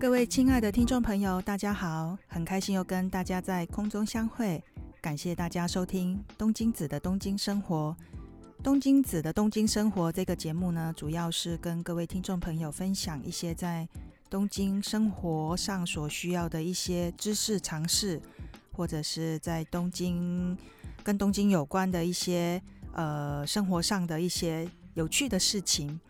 各位亲爱的听众朋友，大家好，很开心又跟大家在空中相会，感谢大家收听东京子的东京生活。东京子的东京生活这个节目呢，主要是跟各位听众朋友分享一些在东京生活上所需要的一些知识常识，或者是在东京跟东京有关的一些呃生活上的一些有趣的事情。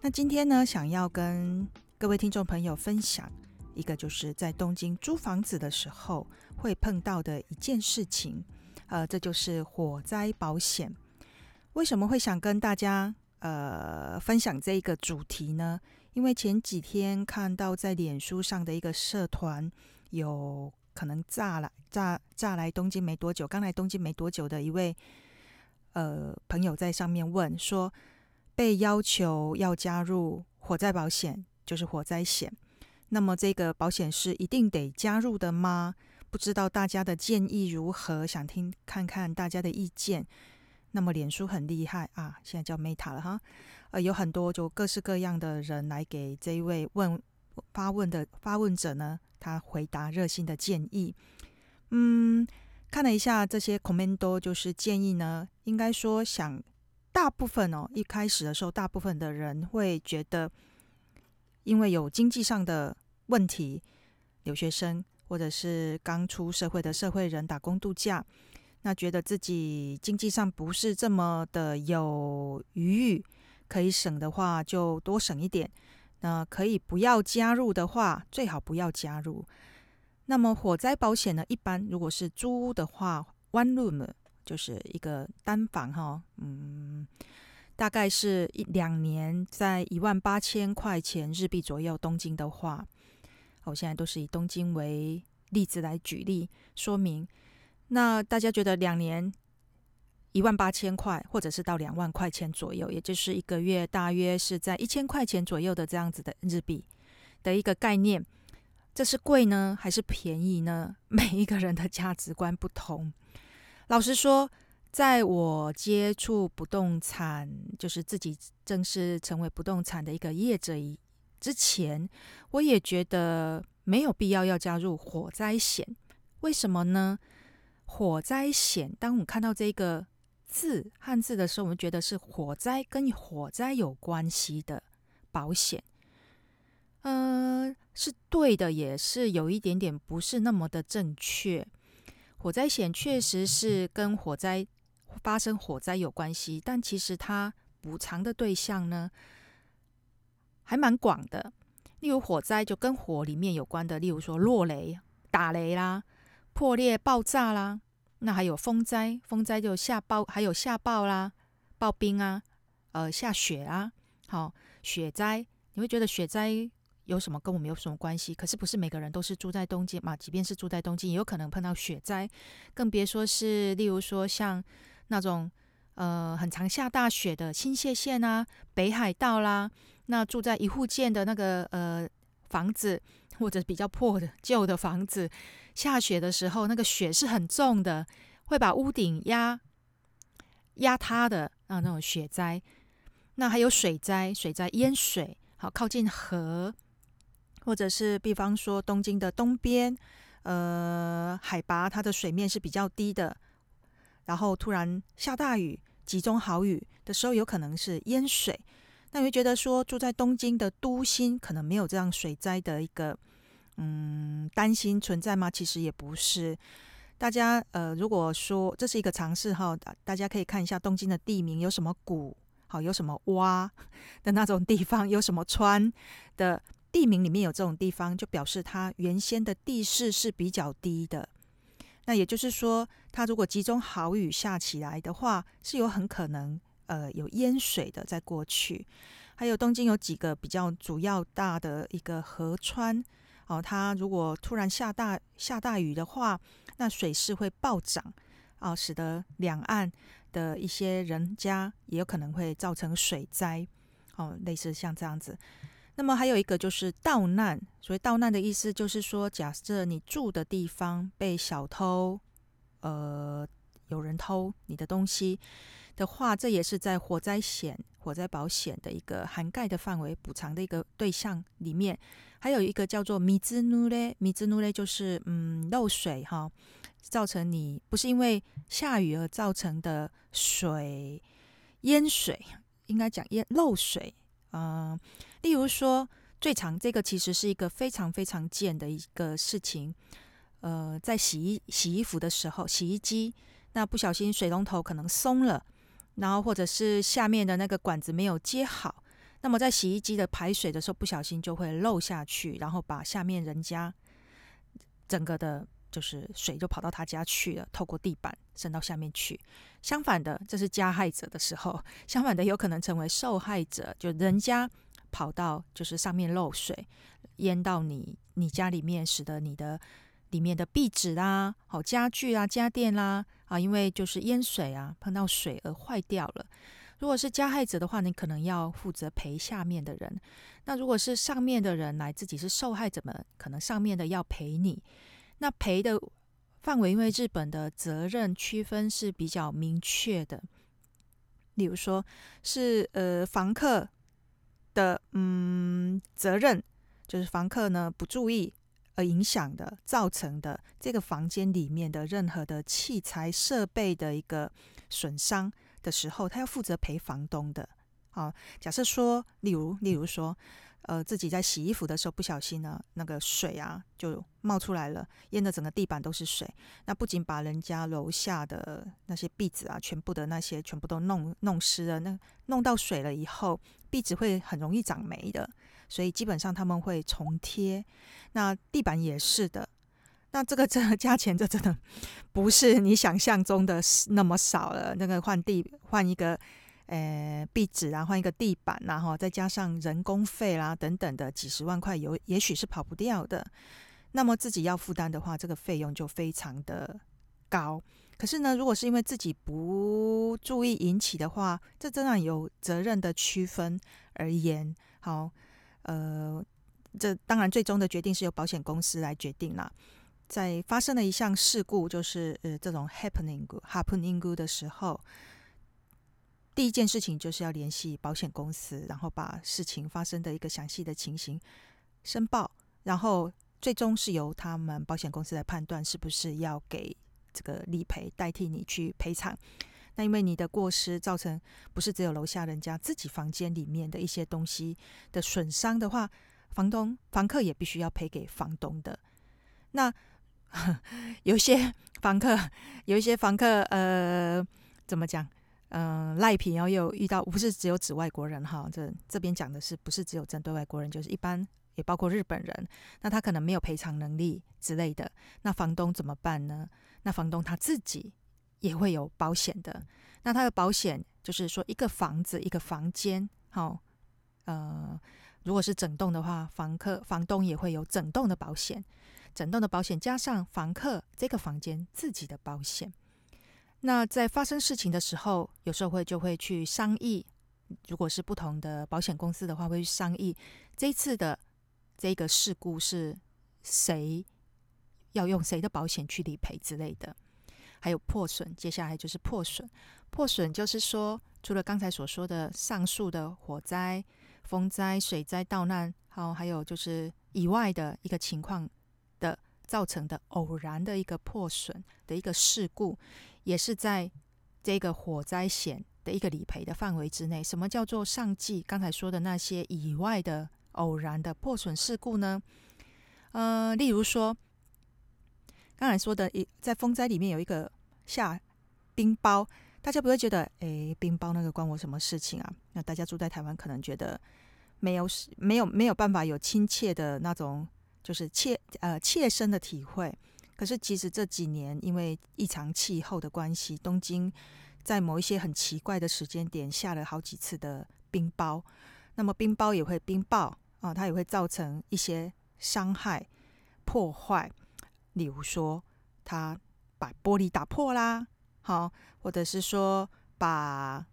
那今天呢，想要跟各位听众朋友分享一个，就是在东京租房子的时候会碰到的一件事情，呃，这就是火灾保险。为什么会想跟大家呃分享这一个主题呢？因为前几天看到在脸书上的一个社团，有可能炸来炸炸来东京没多久，刚来东京没多久的一位呃朋友在上面问说，被要求要加入火灾保险，就是火灾险。那么这个保险是一定得加入的吗？不知道大家的建议如何，想听看看大家的意见。那么脸书很厉害啊，现在叫 Meta 了哈，呃，有很多就各式各样的人来给这一位问发问的发问者呢，他回答热心的建议。嗯，看了一下这些 comment，就是建议呢，应该说想大部分哦，一开始的时候，大部分的人会觉得，因为有经济上的问题，留学生或者是刚出社会的社会人打工度假。那觉得自己经济上不是这么的有余裕，可以省的话就多省一点。那可以不要加入的话，最好不要加入。那么火灾保险呢？一般如果是租屋的话，one room 就是一个单房哈，嗯，大概是一两年在一万八千块钱日币左右。东京的话，我现在都是以东京为例子来举例说明。那大家觉得两年一万八千块，或者是到两万块钱左右，也就是一个月大约是在一千块钱左右的这样子的日币的一个概念，这是贵呢还是便宜呢？每一个人的价值观不同。老实说，在我接触不动产，就是自己正式成为不动产的一个业者之前，我也觉得没有必要要加入火灾险。为什么呢？火灾险，当我们看到这个字汉字的时候，我们觉得是火灾跟火灾有关系的保险。呃，是对的，也是有一点点不是那么的正确。火灾险确实是跟火灾发生火灾有关系，但其实它补偿的对象呢，还蛮广的。例如火灾就跟火里面有关的，例如说落雷、打雷啦。破裂、爆炸啦，那还有风灾，风灾就下暴，还有下暴啦、暴冰啊，呃，下雪啊，好，雪灾，你会觉得雪灾有什么跟我们有什么关系？可是不是每个人都是住在东京嘛？即便是住在东京，也有可能碰到雪灾，更别说是例如说像那种呃很常下大雪的新潟县啊、北海道啦，那住在一户建的那个呃房子。或者比较破的旧的房子，下雪的时候，那个雪是很重的，会把屋顶压压塌的啊，那种雪灾。那还有水灾，水灾淹水，好靠近河，或者是比方说东京的东边，呃，海拔它的水面是比较低的，然后突然下大雨，集中豪雨的时候，有可能是淹水。那你会觉得说住在东京的都心可能没有这样水灾的一个。嗯，担心存在吗？其实也不是。大家呃，如果说这是一个尝试哈，大家可以看一下东京的地名有什么谷，好，有什么洼 的那种地方，有什么川的地名里面有这种地方，就表示它原先的地势是比较低的。那也就是说，它如果集中豪雨下起来的话，是有很可能呃有淹水的。在过去，还有东京有几个比较主要大的一个河川。哦，它如果突然下大下大雨的话，那水势会暴涨，啊，使得两岸的一些人家也有可能会造成水灾，哦，类似像这样子。那么还有一个就是盗难，所谓盗难的意思就是说，假设你住的地方被小偷，呃，有人偷你的东西的话，这也是在火灾险、火灾保险的一个涵盖的范围补偿的一个对象里面。还有一个叫做米兹努勒，米兹努勒就是嗯漏水哈，造成你不是因为下雨而造成的水淹水，应该讲淹漏水啊、呃。例如说，最常这个其实是一个非常非常贱的一个事情。呃，在洗衣洗衣服的时候，洗衣机那不小心水龙头可能松了，然后或者是下面的那个管子没有接好。那么在洗衣机的排水的时候，不小心就会漏下去，然后把下面人家整个的，就是水就跑到他家去了，透过地板渗到下面去。相反的，这是加害者的时候，相反的有可能成为受害者，就人家跑到就是上面漏水，淹到你你家里面，使得你的里面的壁纸啦、好家具啊、家电啦啊，因为就是淹水啊，碰到水而坏掉了。如果是加害者的话，你可能要负责赔下面的人。那如果是上面的人来自己是受害者们，可能上面的要赔你。那赔的范围，因为日本的责任区分是比较明确的。例如说是呃房客的嗯责任，就是房客呢不注意而影响的造成的这个房间里面的任何的器材设备的一个损伤。的时候，他要负责赔房东的。好，假设说，例如，例如说，呃，自己在洗衣服的时候不小心呢，那个水啊就冒出来了，淹得整个地板都是水。那不仅把人家楼下的那些壁纸啊，全部的那些全部都弄弄湿了，那弄到水了以后，壁纸会很容易长霉的，所以基本上他们会重贴。那地板也是的。那这个这个价钱，这真的 不是你想象中的那么少了。那个换地换一个，呃，壁纸啊，换一个地板，然后再加上人工费啦等等的几十万块，有也许是跑不掉的。那么自己要负担的话，这个费用就非常的高。可是呢，如果是因为自己不注意引起的话，这真的有责任的区分而言，好，呃，这当然最终的决定是由保险公司来决定啦。在发生了一项事故，就是呃这种 happening happening 的时候，第一件事情就是要联系保险公司，然后把事情发生的一个详细的情形申报，然后最终是由他们保险公司来判断是不是要给这个理赔，代替你去赔偿。那因为你的过失造成不是只有楼下人家自己房间里面的一些东西的损伤的话，房东房客也必须要赔给房东的。那 有些房客，有一些房客，呃，怎么讲？嗯、赖皮，然后又遇到，不是只有指外国人哈，这这边讲的是不是只有针对外国人？就是一般也包括日本人。那他可能没有赔偿能力之类的，那房东怎么办呢？那房东他自己也会有保险的。那他的保险就是说，一个房子一个房间，好，呃，如果是整栋的话，房客房东也会有整栋的保险。整栋的保险加上房客这个房间自己的保险，那在发生事情的时候，有时候会就会去商议，如果是不同的保险公司的话，会去商议这一次的这个事故是谁要用谁的保险去理赔之类的。还有破损，接下来就是破损。破损就是说，除了刚才所说的上述的火灾、风灾、水灾、盗难，好，还有就是以外的一个情况。的造成的偶然的一个破损的一个事故，也是在这个火灾险的一个理赔的范围之内。什么叫做上季刚才说的那些以外的偶然的破损事故呢？呃，例如说刚才说的，一在风灾里面有一个下冰雹，大家不会觉得，诶，冰雹那个关我什么事情啊？那大家住在台湾可能觉得没有没有没有办法有亲切的那种。就是切呃切身的体会，可是其实这几年因为异常气候的关系，东京在某一些很奇怪的时间点下了好几次的冰雹，那么冰雹也会冰雹啊，它也会造成一些伤害破坏，例如说它把玻璃打破啦，好，或者是说把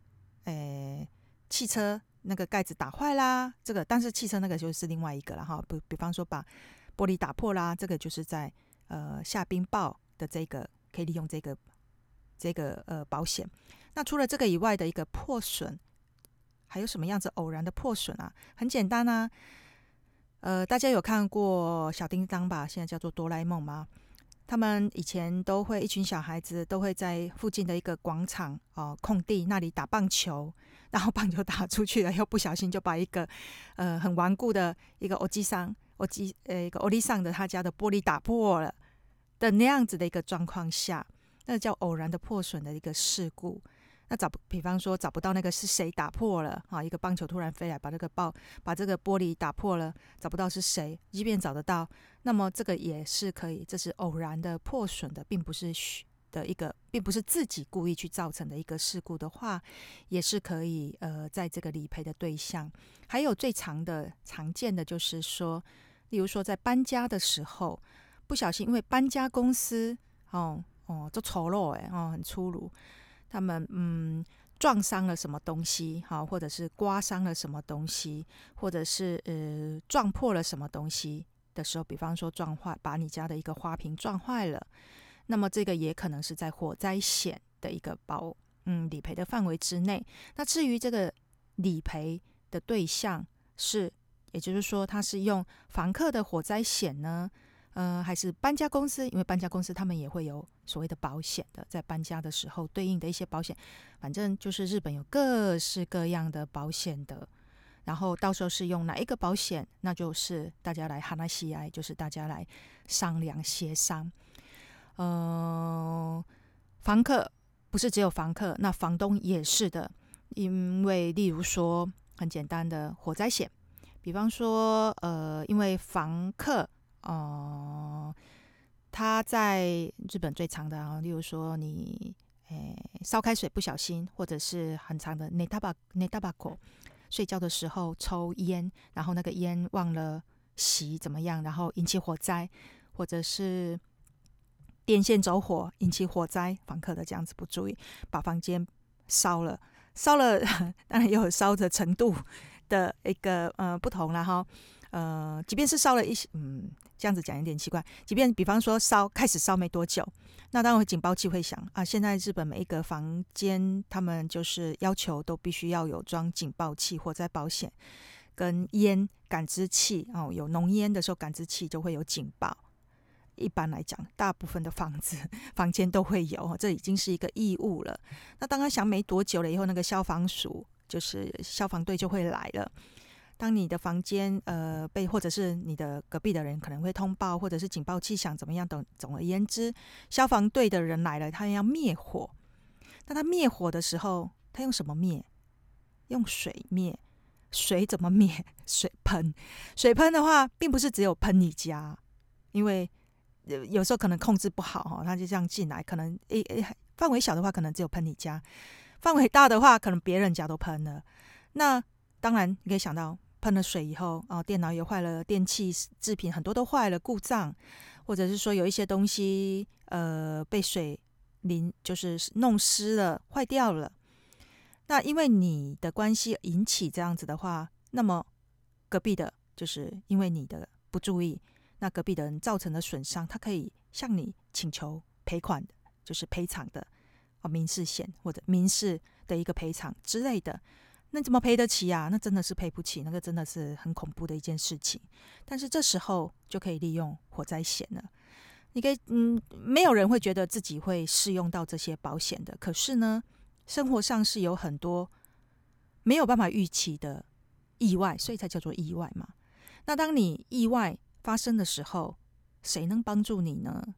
诶、汽车那个盖子打坏啦，这个但是汽车那个就是另外一个了哈，比比方说把玻璃打破啦，这个就是在呃下冰雹的这个可以利用这个这个呃保险。那除了这个以外的一个破损，还有什么样子偶然的破损啊？很简单啊，呃，大家有看过小叮当吧？现在叫做哆啦 A 梦吗？他们以前都会一群小孩子都会在附近的一个广场哦、空地那里打棒球，然后棒球打出去了，又不小心就把一个呃很顽固的一个欧吉桑欧吉呃一个欧利桑的他家的玻璃打破了的那样子的一个状况下，那叫偶然的破损的一个事故。那找，比方说找不到那个是谁打破了啊？一个棒球突然飞来，把这个爆，把这个玻璃打破了，找不到是谁。即便找得到，那么这个也是可以，这是偶然的破损的，并不是的一个，并不是自己故意去造成的一个事故的话，也是可以呃，在这个理赔的对象。还有最常的常见的就是说，例如说在搬家的时候，不小心因为搬家公司哦哦就丑陋哎哦很粗鲁。他们嗯撞伤了什么东西，好，或者是刮伤了什么东西，或者是呃撞破了什么东西的时候，比方说撞坏，把你家的一个花瓶撞坏了，那么这个也可能是在火灾险的一个保嗯理赔的范围之内。那至于这个理赔的对象是，也就是说，他是用房客的火灾险呢？呃，还是搬家公司，因为搬家公司他们也会有所谓的保险的，在搬家的时候对应的一些保险，反正就是日本有各式各样的保险的。然后到时候是用哪一个保险，那就是大家来哈纳西埃，就是大家来商量协商。呃，房客不是只有房客，那房东也是的，因为例如说很简单的火灾险，比方说呃，因为房客。哦、呃，他在日本最长的啊，例如说你诶烧开水不小心，或者是很长的寝たば寝たばこ，睡觉的时候抽烟，然后那个烟忘了熄怎么样，然后引起火灾，或者是电线走火引起火灾，房客的这样子不注意，把房间烧了，烧了当然也有烧的程度 的一个呃不同了哈。呃，即便是烧了一些，嗯，这样子讲有点奇怪。即便比方说烧开始烧没多久，那当然警报器会响啊。现在日本每一个房间，他们就是要求都必须要有装警报器、火灾保险跟烟感知器哦。有浓烟的时候，感知器就会有警报。一般来讲，大部分的房子 房间都会有，这已经是一个义务了。那当他响没多久了以后，那个消防署就是消防队就会来了。当你的房间呃被或者是你的隔壁的人可能会通报，或者是警报器响怎么样等，总而言之，消防队的人来了，他要灭火。那他灭火的时候，他用什么灭？用水灭。水怎么灭？水喷。水喷的话，并不是只有喷你家，因为有有时候可能控制不好哈，他就这样进来，可能诶诶，范围小的话，可能只有喷你家；范围大的话，可能别人家都喷了。那当然，你可以想到。喷了水以后，哦，电脑也坏了，电器制品很多都坏了，故障，或者是说有一些东西，呃，被水淋，就是弄湿了，坏掉了。那因为你的关系引起这样子的话，那么隔壁的，就是因为你的不注意，那隔壁的人造成的损伤，他可以向你请求赔款的，就是赔偿的，哦，民事险或者民事的一个赔偿之类的。那怎么赔得起呀？那真的是赔不起，那个真的是很恐怖的一件事情。但是这时候就可以利用火灾险了。你可以，嗯，没有人会觉得自己会适用到这些保险的。可是呢，生活上是有很多没有办法预期的意外，所以才叫做意外嘛。那当你意外发生的时候，谁能帮助你呢？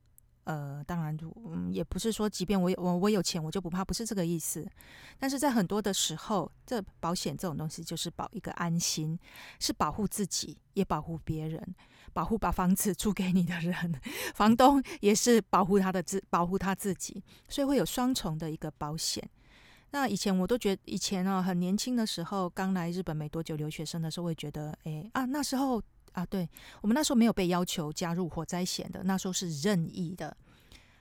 呃，当然，嗯，也不是说，即便我有我我有钱，我就不怕，不是这个意思。但是在很多的时候，这保险这种东西就是保一个安心，是保护自己，也保护别人，保护把房子 租给你的人，房东也是保护他的自保护他自己，所以会有双重的一个保险。那以前我都觉得，以前啊，很年轻的时候，刚来日本没多久留学生的时候，会觉得，哎啊，那时候。啊，对，我们那时候没有被要求加入火灾险的，那时候是任意的，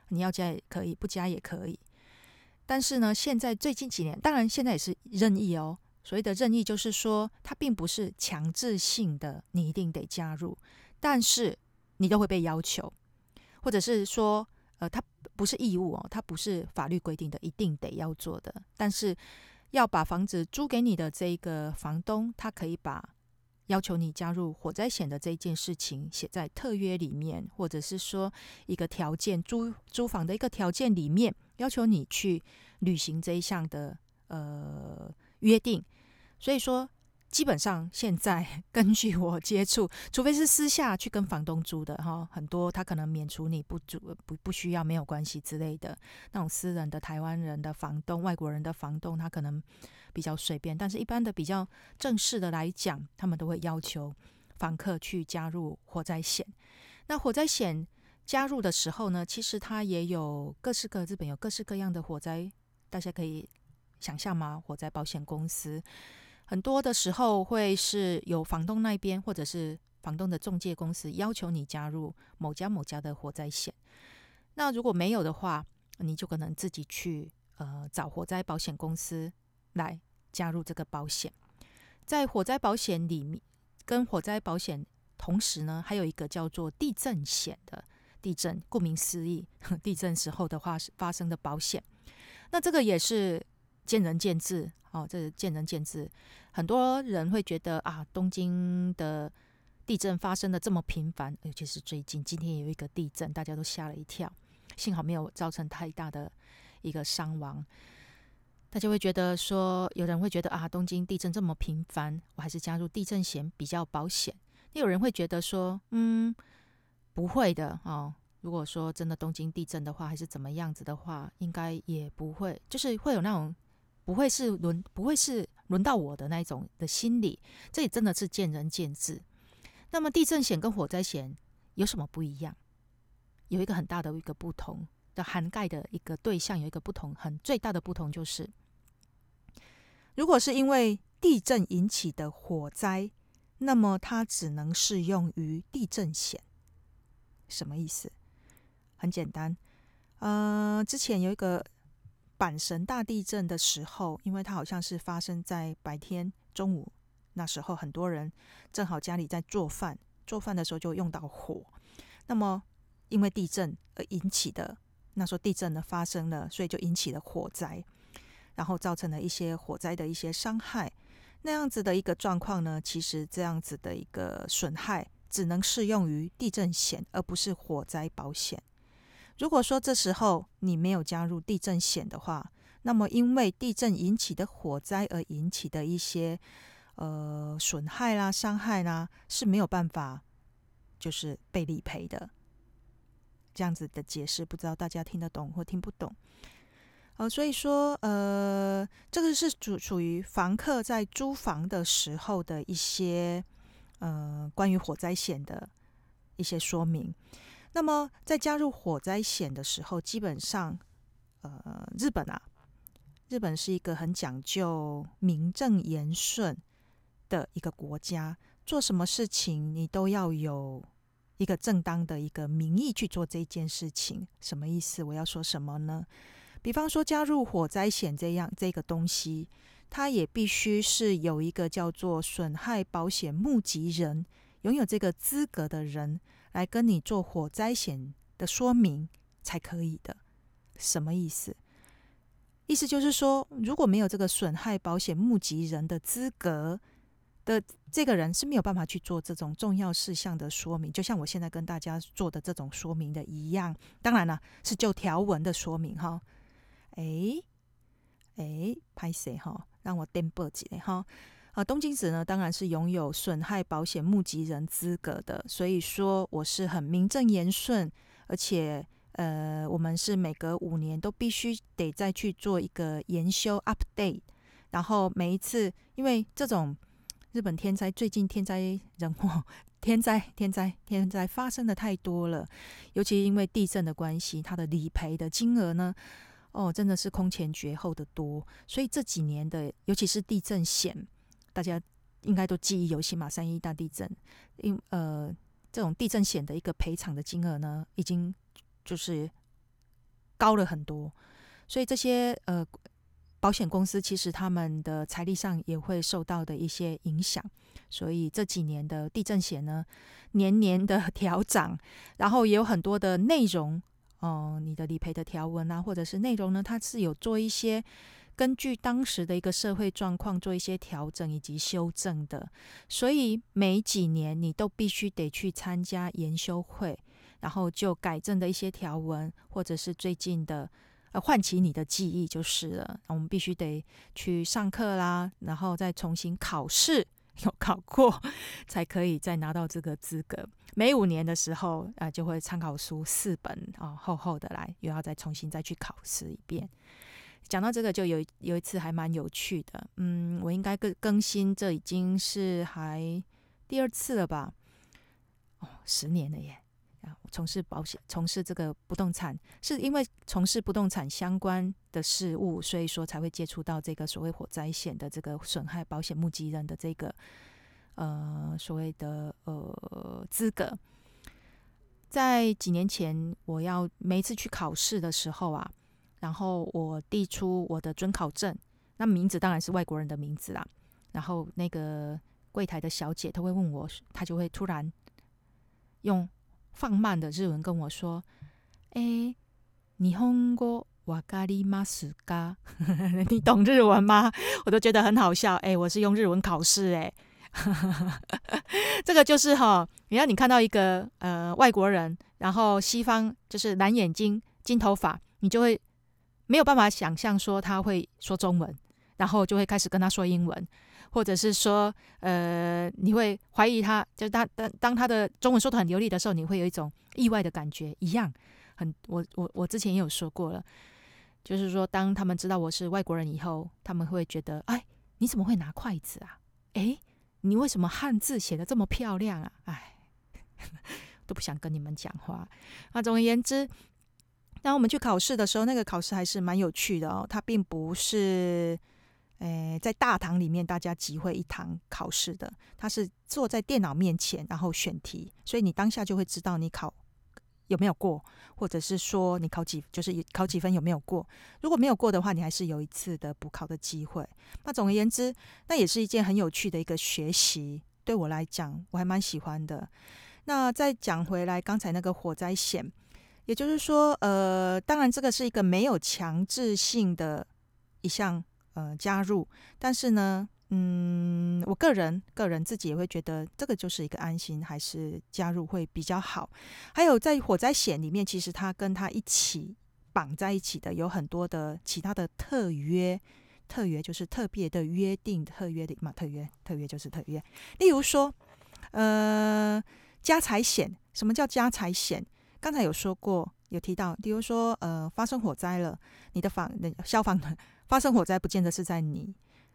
你要加也可以，不加也可以。但是呢，现在最近几年，当然现在也是任意哦。所谓的任意，就是说它并不是强制性的，你一定得加入，但是你都会被要求，或者是说，呃，它不是义务哦，它不是法律规定的，一定得要做的。但是要把房子租给你的这个房东，他可以把要求你加入火灾险的这件事情写在特约里面，或者是说一个条件，租租房的一个条件里面，要求你去履行这一项的呃约定。所以说。基本上现在 根据我接触，除非是私下去跟房东租的哈，很多他可能免除你不租不不需要没有关系之类的那种私人的台湾人的房东、外国人的房东，他可能比较随便。但是一般的比较正式的来讲，他们都会要求房客去加入火灾险。那火灾险加入的时候呢，其实它也有各式各日本有各式各样的火灾，大家可以想象吗？火灾保险公司。很多的时候会是有房东那边，或者是房东的中介公司要求你加入某家某家的火灾险。那如果没有的话，你就可能自己去呃找火灾保险公司来加入这个保险。在火灾保险里面，跟火灾保险同时呢，还有一个叫做地震险的地震，顾名思义，地震时候的话发生的保险。那这个也是见仁见智。哦，这是见仁见智。很多人会觉得啊，东京的地震发生的这么频繁，尤其是最近，今天有一个地震，大家都吓了一跳。幸好没有造成太大的一个伤亡。大家会觉得说，有人会觉得啊，东京地震这么频繁，我还是加入地震险比较保险。也有人会觉得说，嗯，不会的哦。如果说真的东京地震的话，还是怎么样子的话，应该也不会，就是会有那种。不会是轮不会是轮到我的那一种的心理，这也真的是见仁见智。那么地震险跟火灾险有什么不一样？有一个很大的一个不同的涵盖的一个对象，有一个不同，很最大的不同就是，如果是因为地震引起的火灾，那么它只能适用于地震险。什么意思？很简单，呃，之前有一个。阪神大地震的时候，因为它好像是发生在白天中午，那时候很多人正好家里在做饭，做饭的时候就用到火。那么因为地震而引起的，那时候地震呢发生了，所以就引起了火灾，然后造成了一些火灾的一些伤害。那样子的一个状况呢，其实这样子的一个损害只能适用于地震险，而不是火灾保险。如果说这时候你没有加入地震险的话，那么因为地震引起的火灾而引起的一些呃损害啦、伤害啦是没有办法就是被理赔的。这样子的解释，不知道大家听得懂或听不懂？呃，所以说呃，这个是属属于房客在租房的时候的一些呃关于火灾险的一些说明。那么，在加入火灾险的时候，基本上，呃，日本啊，日本是一个很讲究名正言顺的一个国家，做什么事情你都要有一个正当的一个名义去做这件事情。什么意思？我要说什么呢？比方说，加入火灾险这样这个东西，它也必须是有一个叫做损害保险目击人，拥有这个资格的人。来跟你做火灾险的说明才可以的，什么意思？意思就是说，如果没有这个损害保险目击人的资格的这个人是没有办法去做这种重要事项的说明，就像我现在跟大家做的这种说明的一样。当然了，是就条文的说明哈。哎哎，拍谁哈？让我颠簸几嘞哈。啊，东京子呢，当然是拥有损害保险目击人资格的，所以说我是很名正言顺，而且呃，我们是每隔五年都必须得再去做一个研修 update，然后每一次，因为这种日本天灾最近天灾人祸、天灾天灾天灾发生的太多了，尤其因为地震的关系，它的理赔的金额呢，哦，真的是空前绝后的多，所以这几年的，尤其是地震险。大家应该都记忆犹新嘛，三一大地震，因呃这种地震险的一个赔偿的金额呢，已经就是高了很多，所以这些呃保险公司其实他们的财力上也会受到的一些影响，所以这几年的地震险呢，年年的 调涨，然后也有很多的内容哦、你的理赔的条文啊，或者是内容呢，它是有做一些根据当时的一个社会状况做一些调整以及修正的，所以每几年你都必须得去参加研修会，然后就改正的一些条文，或者是最近的呃唤起你的记忆就是了。我们必须得去上课啦，然后再重新考试。有考过 才可以再拿到这个资格。每五年的时候，啊、就会参考书四本啊、哦，厚厚的来，又要再重新再去考试一遍。讲到这个，就有有一次还蛮有趣的。嗯，我应该更更新，这已经是还第二次了吧？哦，十年了耶。啊从事保险，从事这个不动产，是因为从事不动产相关的事务，所以说才会接触到这个所谓火灾险的这个损害保险目击人的这个呃所谓的呃资格。在几年前，我要每一次去考试的时候啊，然后我递出我的准考证，那名字当然是外国人的名字啦。然后那个柜台的小姐，她会问我，她就会突然用。放慢的日文跟我说：“哎、欸，日本语わかりますか？你懂日文吗？”我都觉得很好笑。哎、欸，我是用日文考试，哎，这个就是哈，你要你看到一个呃外国人，然后西方就是蓝眼睛、金头发，你就会没有办法想象说他会说中文，然后就会开始跟他说英文。 或者是说，呃，你会怀疑他，就当当当他的中文说得很流利的时候，你会有一种意外的感觉，一样。很，我我我之前也有说过了，就是说，当他们知道我是外国人以后，他们会觉得，哎，你怎么会拿筷子啊？哎，你为什么汉字写得这么漂亮啊？哎，都不想跟你们讲话。那总而言之，当我们去考试的时候，那个考试还是蛮有趣的哦，它并不是。诶，在大堂里面，大家集会一堂考试的，他是坐在电脑面前，然后选题，所以你当下就会知道你考有没有过，或者是说你考几，就是考几分有没有过。如果没有过的话，你还是有一次的补考的机会。那总而言之，那也是一件很有趣的一个学习，对我来讲，我还蛮喜欢的。那再讲回来，刚才那个火灾险，也就是说，呃，当然这个是一个没有强制性的一项。呃，加入，但是呢，嗯，我个人个人自己也会觉得这个就是一个安心，还是加入会比较好。还有在火灾险里面，其实它跟它一起绑在一起的有很多的其他的特约，特约就是特别的约定，特约的嘛，特约特约就是特约。例如说，呃，家财险，什么叫家财险？刚才有说过，有提到，比如说，呃，发生火灾了，你的房那消防。发生火灾不见得是在你，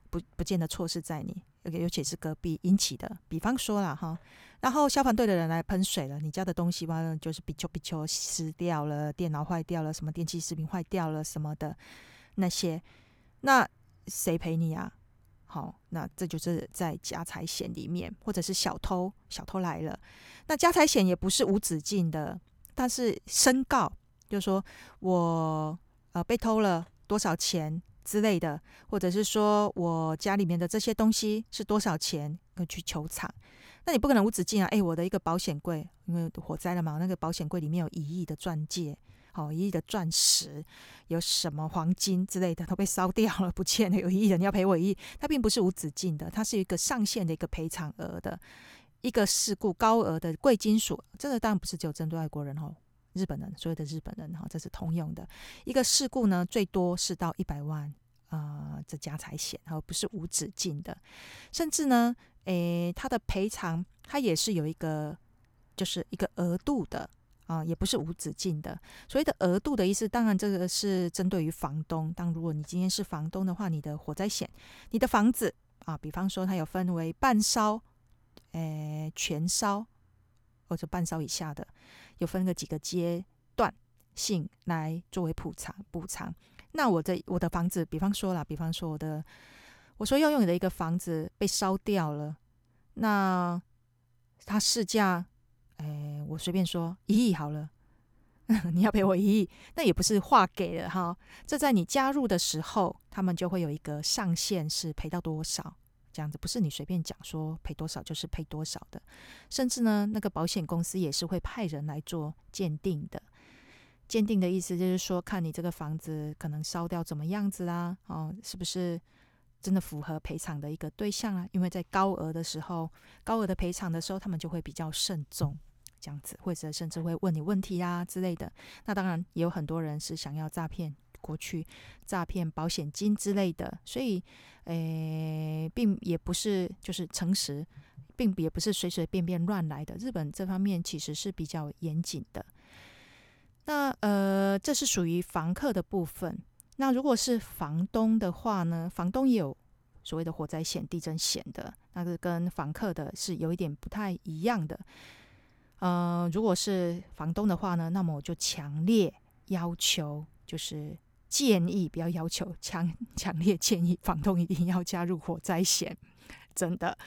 不不见得错是在你，尤其是隔壁引起的。比方说了哈，然后消防队的人来喷水了，你家的东西完了就是比丘比丘湿掉了，电脑坏掉了，什么电器视频坏掉了什么的那些，那谁赔你啊？好，那这就是在家财险里面，或者是小偷小偷来了，那家财险也不是无止境的，但是申告就是说我呃被偷了多少钱。之类的，或者是说我家里面的这些东西是多少钱，要去求偿。那你不可能无止境啊！哎，我的一个保险柜，因为火灾了嘛，那个保险柜里面有一亿的钻戒，好，一亿的钻石，有什么黄金之类的都被烧掉了，不见了，有一亿的，你要赔我一亿。它并不是无止境的，它是一个上限的一个赔偿额的一个事故高额的贵金属，这个当然不是只有针对外国人哦。日本人，所有的日本人哈，这是通用的一个事故呢，最多是到一百万啊，这家财险，而不是无止境的。甚至呢，诶，它的赔偿它也是有一个，就是一个额度的啊，也不是无止境的。所谓的额度的意思，当然这个是针对于房东。当如果你今天是房东的话，你的火灾险，你的房子啊，比方说它有分为半烧、诶全烧或者半烧以下的。有分个几个阶段性来作为补偿补偿。那我的我的房子，比方说啦，比方说我的我说要用你的一个房子被烧掉了，那它市价，哎，我随便说一亿好了，你要赔我一亿，那也不是划给了哈。这在你加入的时候，他们就会有一个上限，是赔到多少。这样子不是你随便讲说赔多少就是赔多少的，甚至呢，那个保险公司也是会派人来做鉴定的。鉴定的意思就是说，看你这个房子可能烧掉怎么样子啦，哦，是不是真的符合赔偿的一个对象啊？因为在高额的时候，高额的赔偿的时候，他们就会比较慎重，这样子，或者甚至会问你问题啊之类的。那当然也有很多人是想要诈骗过去，诈骗保险金之类的，所以，诶，并也不是就是诚实，并也不是随随便便乱来的。日本这方面其实是比较严谨的。那呃，这是属于房客的部分。那如果是房东的话呢？房东也有所谓的火灾险、地震险的，那个跟房客的是有一点不太一样的。呃，如果是房东的话呢，那么我就强烈要求，就是建议不要要求，强 强烈建议房东一定要加入火灾险，真的。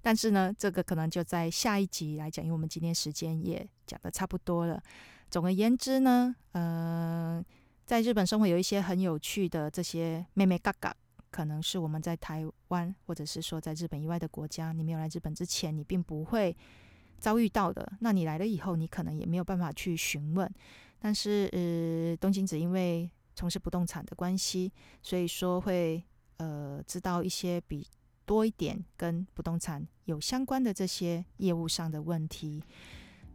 但是呢，这个可能就在下一集来讲，因为我们今天时间也讲得差不多了。总而言之呢，呃，在日本生活有一些很有趣的这些妹妹嘎嘎，可能是我们在台湾或者是说在日本以外的国家，你没有来日本之前，你并不会遭遇到的。那你来了以后，你可能也没有办法去询问。但是，呃，东京子因为从事不动产的关系，所以说会呃知道一些比多一点跟不动产有相关的这些业务上的问题。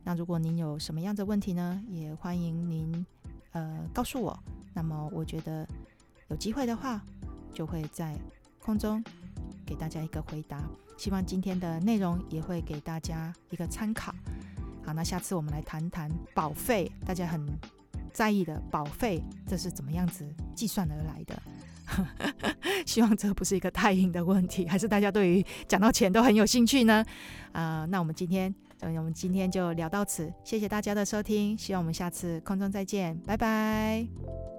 那如果您有什么样的问题呢，也欢迎您呃告诉我。那么我觉得有机会的话，就会在空中给大家一个回答。希望今天的内容也会给大家一个参考。好，那下次我们来谈谈保费，大家很在意的保费，这是怎么样子计算而来的？希望这不是一个太硬的问题，还是大家对于讲到钱都很有兴趣呢？啊、那我们今天。我们今天就聊到此，谢谢大家的收听，希望我们下次空中再见，拜拜。